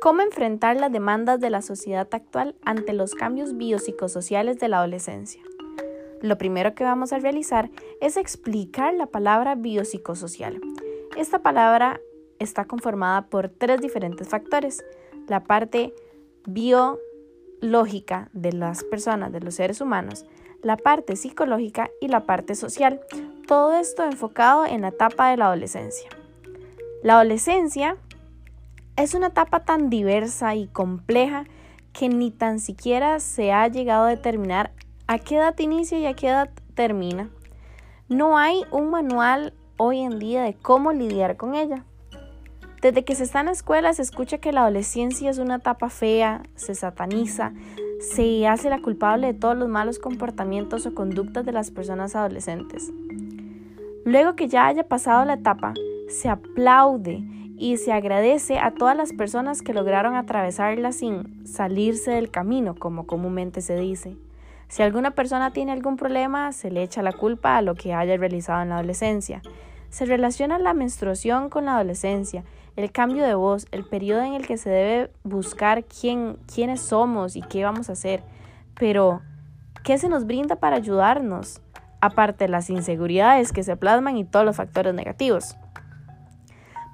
¿Cómo enfrentar las demandas de la sociedad actual ante los cambios biopsicosociales de la adolescencia? Lo primero que vamos a realizar es explicar la palabra biopsicosocial. Esta palabra está conformada por tres diferentes factores. La parte biológica de las personas, de los seres humanos, la parte psicológica y la parte social. Todo esto enfocado en la etapa de la adolescencia. La adolescencia es una etapa tan diversa y compleja que ni tan siquiera se ha llegado a determinar a qué edad inicia y a qué edad termina. No hay un manual hoy en día de cómo lidiar con ella. Desde que se está en la escuela se escucha que la adolescencia es una etapa fea, se sataniza, se hace la culpable de todos los malos comportamientos o conductas de las personas adolescentes. Luego que ya haya pasado la etapa, se aplaude y se agradece a todas las personas que lograron atravesarla sin salirse del camino, como comúnmente se dice. Si alguna persona tiene algún problema, se le echa la culpa a lo que haya realizado en la adolescencia. Se relaciona la menstruación con la adolescencia, el cambio de voz, el periodo en el que se debe buscar quién, quiénes somos y qué vamos a hacer. Pero, ¿qué se nos brinda para ayudarnos? Aparte de las inseguridades que se plasman y todos los factores negativos.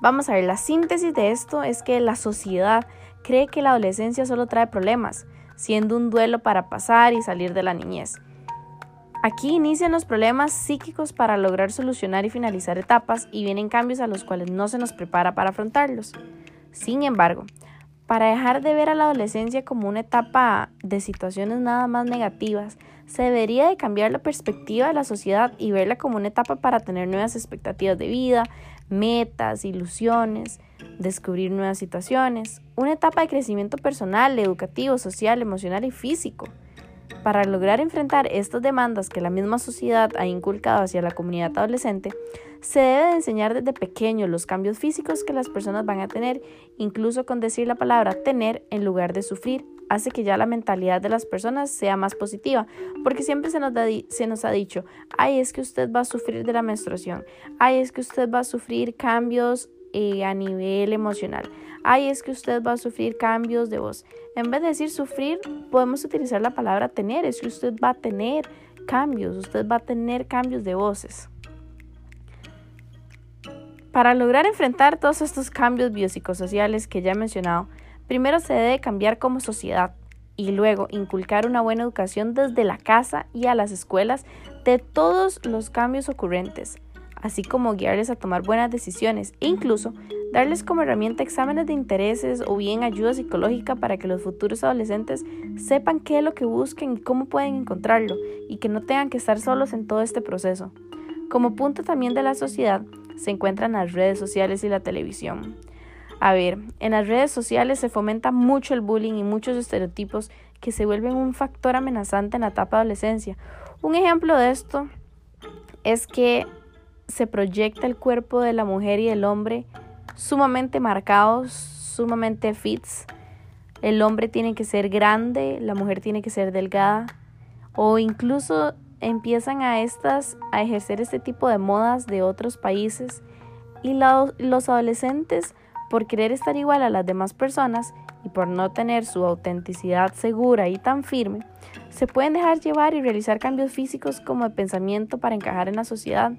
Vamos a ver, la síntesis de esto es que la sociedad cree que la adolescencia solo trae problemas, siendo un duelo para pasar y salir de la niñez. Aquí inician los problemas psíquicos para lograr solucionar y finalizar etapas y vienen cambios a los cuales no se nos prepara para afrontarlos. Sin embargo, para dejar de ver a la adolescencia como una etapa de situaciones nada más negativas, se debería de cambiar la perspectiva de la sociedad y verla como una etapa para tener nuevas expectativas de vida, metas, ilusiones, descubrir nuevas situaciones, una etapa de crecimiento personal, educativo, social, emocional y físico. Para lograr enfrentar estas demandas que la misma sociedad ha inculcado hacia la comunidad adolescente, se debe de enseñar desde pequeño los cambios físicos que las personas van a tener, incluso con decir la palabra tener en lugar de sufrir, hace que ya la mentalidad de las personas sea más positiva, porque siempre se nos, ha dicho, ay, es que usted va a sufrir de la menstruación, ay, es que usted va a sufrir cambios eh, a nivel emocional, ay, es que usted va a sufrir cambios de voz. En vez de decir sufrir, podemos utilizar la palabra tener, es que usted va a tener cambios, usted va a tener cambios de voces. Para lograr enfrentar todos estos cambios biopsicosociales que ya he mencionado, Primero se debe cambiar como sociedad y luego inculcar una buena educación desde la casa y a las escuelas de todos los cambios ocurrentes, así como guiarles a tomar buenas decisiones e incluso darles como herramienta exámenes de intereses o bien ayuda psicológica para que los futuros adolescentes sepan qué es lo que buscan y cómo pueden encontrarlo y que no tengan que estar solos en todo este proceso. Como punto también de la sociedad se encuentran las redes sociales y la televisión. A ver, en las redes sociales se fomenta mucho el bullying y muchos estereotipos que se vuelven un factor amenazante en la etapa de adolescencia. Un ejemplo de esto es que se proyecta el cuerpo de la mujer y el hombre sumamente marcados, sumamente fits. El hombre tiene que ser grande, la mujer tiene que ser delgada o incluso empiezan a estas a ejercer este tipo de modas de otros países y los adolescentes por querer estar igual a las demás personas y por no tener su autenticidad segura y tan firme, se pueden dejar llevar y realizar cambios físicos como de pensamiento para encajar en la sociedad.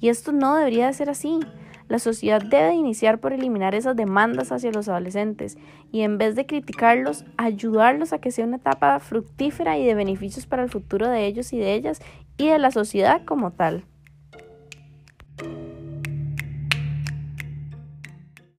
Y esto no debería de ser así. La sociedad debe iniciar por eliminar esas demandas hacia los adolescentes y en vez de criticarlos, ayudarlos a que sea una etapa fructífera y de beneficios para el futuro de ellos y de ellas y de la sociedad como tal.